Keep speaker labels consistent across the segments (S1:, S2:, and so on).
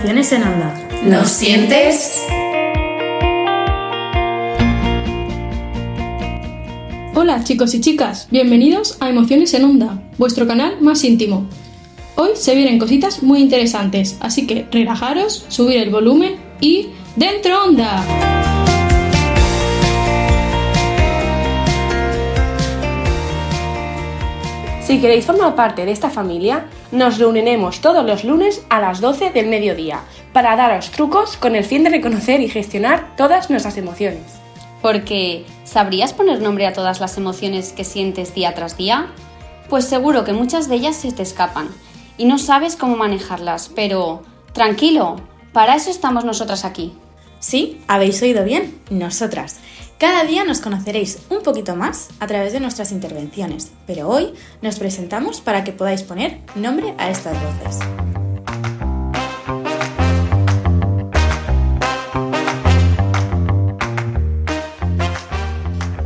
S1: Emociones en Onda.
S2: ¿Lo sientes?
S3: Hola chicos y chicas, bienvenidos a Emociones en Onda, vuestro canal más íntimo. Hoy se vienen cositas muy interesantes, así que relajaros, subir el volumen y ¡Dentro Onda!
S4: Si queréis formar parte de esta familia, nos reuniremos todos los lunes a las 12 del mediodía para daros trucos con el fin de reconocer y gestionar todas nuestras emociones.
S2: Porque, ¿sabrías poner nombre a todas las emociones que sientes día tras día? Pues seguro que muchas de ellas se te escapan y no sabes cómo manejarlas, pero tranquilo, para eso estamos nosotras aquí.
S1: Sí, habéis oído bien, nosotras. Cada día nos conoceréis un poquito más a través de nuestras intervenciones, pero hoy nos presentamos para que podáis poner nombre a estas voces.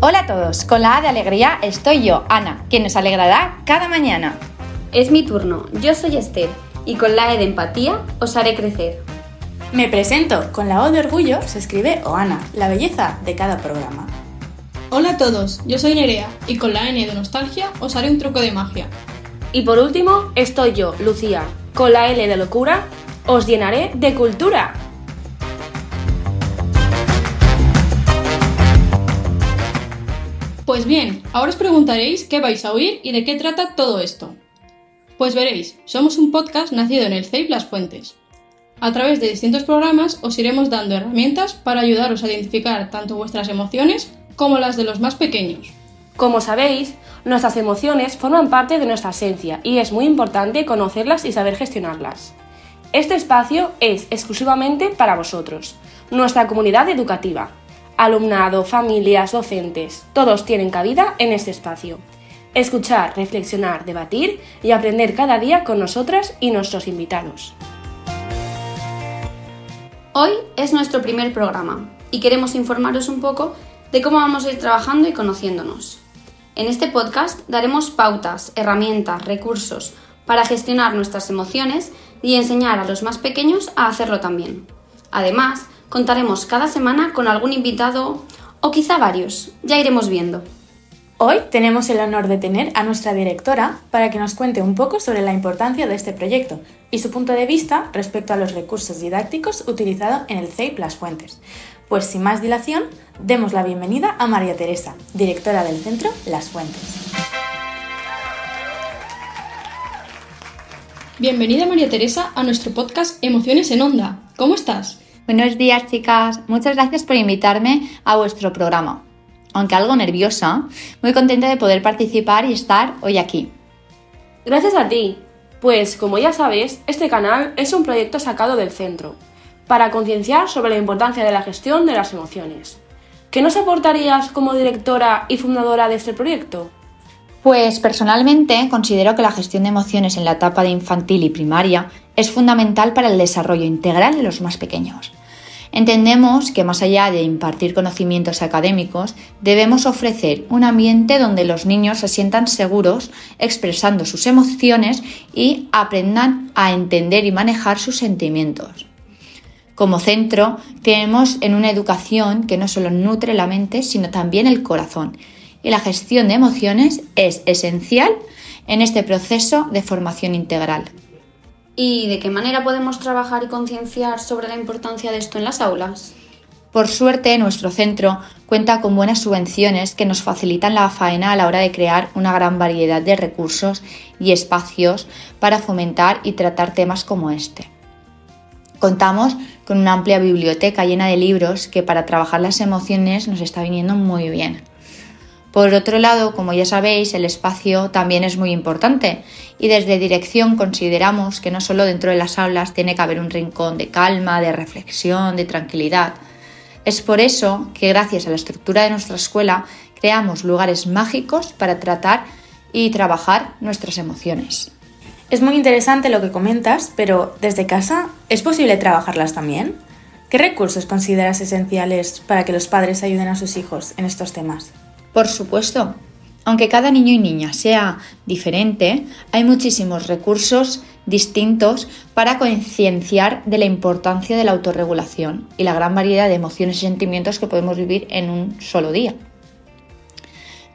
S5: Hola a todos, con la A de alegría estoy yo, Ana, quien nos alegrará cada mañana.
S2: Es mi turno, yo soy Esther y con la E de empatía os haré crecer.
S1: Me presento, con la O de orgullo se escribe Oana, la belleza de cada programa.
S3: Hola a todos, yo soy Nerea y con la N de nostalgia os haré un truco de magia.
S4: Y por último, estoy yo, Lucía. Con la L de locura, os llenaré de cultura.
S3: Pues bien, ahora os preguntaréis qué vais a oír y de qué trata todo esto. Pues veréis, somos un podcast nacido en el CEIP Las Fuentes. A través de distintos programas os iremos dando herramientas para ayudaros a identificar tanto vuestras emociones como las de los más pequeños.
S4: Como sabéis, nuestras emociones forman parte de nuestra esencia y es muy importante conocerlas y saber gestionarlas. Este espacio es exclusivamente para vosotros, nuestra comunidad educativa. Alumnado, familias, docentes, todos tienen cabida en este espacio. Escuchar, reflexionar, debatir y aprender cada día con nosotras y nuestros invitados.
S2: Hoy es nuestro primer programa y queremos informaros un poco de cómo vamos a ir trabajando y conociéndonos. En este podcast daremos pautas, herramientas, recursos para gestionar nuestras emociones y enseñar a los más pequeños a hacerlo también. Además, contaremos cada semana con algún invitado o quizá varios, ya iremos viendo.
S1: Hoy tenemos el honor de tener a nuestra directora para que nos cuente un poco sobre la importancia de este proyecto y su punto de vista respecto a los recursos didácticos utilizados en el CEIP Las Fuentes. Pues sin más dilación, demos la bienvenida a María Teresa, directora del centro Las Fuentes.
S3: Bienvenida María Teresa a nuestro podcast Emociones en Onda. ¿Cómo estás?
S5: Buenos días chicas, muchas gracias por invitarme a vuestro programa. Aunque algo nerviosa, muy contenta de poder participar y estar hoy aquí.
S4: Gracias a ti, pues como ya sabes, este canal es un proyecto sacado del centro, para concienciar sobre la importancia de la gestión de las emociones. ¿Qué nos aportarías como directora y fundadora de este proyecto?
S5: Pues personalmente considero que la gestión de emociones en la etapa de infantil y primaria es fundamental para el desarrollo integral de los más pequeños. Entendemos que más allá de impartir conocimientos académicos, debemos ofrecer un ambiente donde los niños se sientan seguros expresando sus emociones y aprendan a entender y manejar sus sentimientos. Como centro, creemos en una educación que no solo nutre la mente, sino también el corazón. Y la gestión de emociones es esencial en este proceso de formación integral.
S2: ¿Y de qué manera podemos trabajar y concienciar sobre la importancia de esto en las aulas?
S5: Por suerte, nuestro centro cuenta con buenas subvenciones que nos facilitan la faena a la hora de crear una gran variedad de recursos y espacios para fomentar y tratar temas como este. Contamos con una amplia biblioteca llena de libros que para trabajar las emociones nos está viniendo muy bien. Por otro lado, como ya sabéis, el espacio también es muy importante y desde dirección consideramos que no solo dentro de las aulas tiene que haber un rincón de calma, de reflexión, de tranquilidad. Es por eso que gracias a la estructura de nuestra escuela creamos lugares mágicos para tratar y trabajar nuestras emociones.
S1: Es muy interesante lo que comentas, pero desde casa, ¿es posible trabajarlas también? ¿Qué recursos consideras esenciales para que los padres ayuden a sus hijos en estos temas?
S5: Por supuesto. Aunque cada niño y niña sea diferente, hay muchísimos recursos distintos para concienciar de la importancia de la autorregulación y la gran variedad de emociones y sentimientos que podemos vivir en un solo día.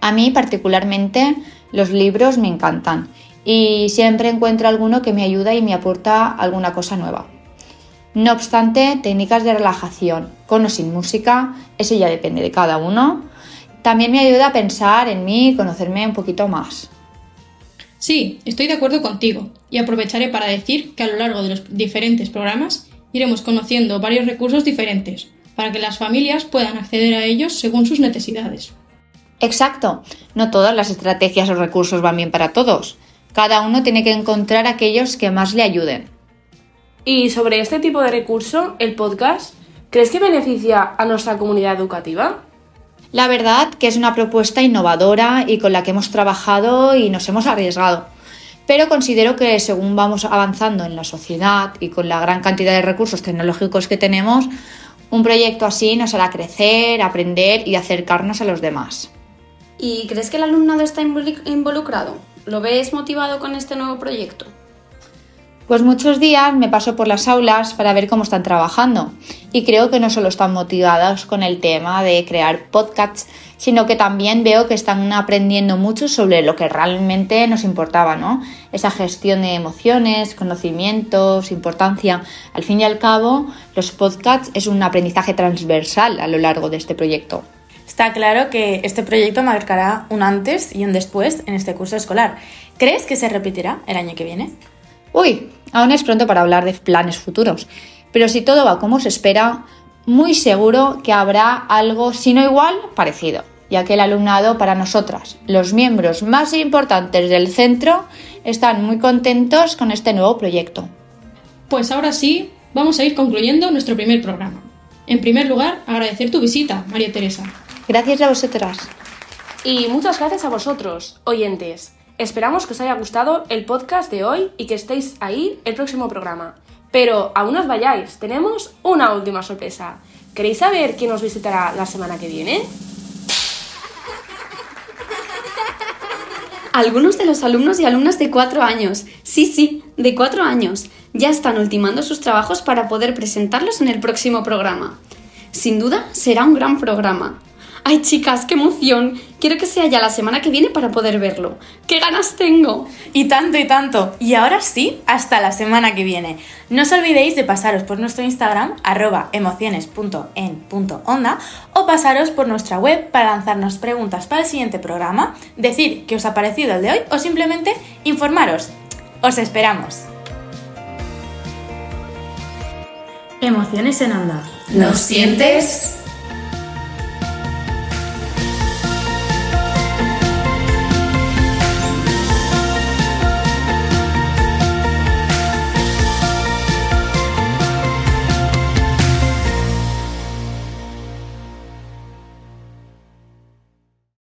S5: A mí particularmente los libros me encantan y siempre encuentro alguno que me ayuda y me aporta alguna cosa nueva. No obstante, técnicas de relajación, con o sin música, eso ya depende de cada uno. También me ayuda a pensar en mí y conocerme un poquito más.
S3: Sí, estoy de acuerdo contigo y aprovecharé para decir que a lo largo de los diferentes programas iremos conociendo varios recursos diferentes para que las familias puedan acceder a ellos según sus necesidades.
S5: Exacto, no todas las estrategias o recursos van bien para todos. Cada uno tiene que encontrar aquellos que más le ayuden.
S4: Y sobre este tipo de recurso, el podcast, ¿crees que beneficia a nuestra comunidad educativa?
S5: La verdad que es una propuesta innovadora y con la que hemos trabajado y nos hemos arriesgado. Pero considero que según vamos avanzando en la sociedad y con la gran cantidad de recursos tecnológicos que tenemos, un proyecto así nos hará crecer, aprender y acercarnos a los demás.
S2: ¿Y crees que el alumnado está involucrado? ¿Lo ves motivado con este nuevo proyecto?
S5: Pues muchos días me paso por las aulas para ver cómo están trabajando y creo que no solo están motivados con el tema de crear podcasts, sino que también veo que están aprendiendo mucho sobre lo que realmente nos importaba, ¿no? Esa gestión de emociones, conocimientos, importancia. Al fin y al cabo, los podcasts es un aprendizaje transversal a lo largo de este proyecto.
S1: Está claro que este proyecto marcará un antes y un después en este curso escolar. ¿Crees que se repetirá el año que viene?
S5: Uy, aún es pronto para hablar de planes futuros, pero si todo va como se espera, muy seguro que habrá algo, si no igual, parecido, ya que el alumnado para nosotras, los miembros más importantes del centro, están muy contentos con este nuevo proyecto.
S3: Pues ahora sí, vamos a ir concluyendo nuestro primer programa. En primer lugar, agradecer tu visita, María Teresa.
S5: Gracias a vosotras.
S4: Y muchas gracias a vosotros, oyentes. Esperamos que os haya gustado el podcast de hoy y que estéis ahí el próximo programa. Pero aún os vayáis, tenemos una última sorpresa. ¿Queréis saber quién nos visitará la semana que viene?
S2: Algunos de los alumnos y alumnas de cuatro años, sí, sí, de cuatro años, ya están ultimando sus trabajos para poder presentarlos en el próximo programa. Sin duda, será un gran programa. Ay, chicas, qué emoción. Quiero que sea ya la semana que viene para poder verlo. ¡Qué ganas tengo!
S1: Y tanto y tanto. Y ahora sí, hasta la semana que viene. No os olvidéis de pasaros por nuestro Instagram, arroba emociones.en.onda, o pasaros por nuestra web para lanzarnos preguntas para el siguiente programa, decir qué os ha parecido el de hoy o simplemente informaros. Os esperamos. Emociones en onda.
S2: ¿Lo sientes?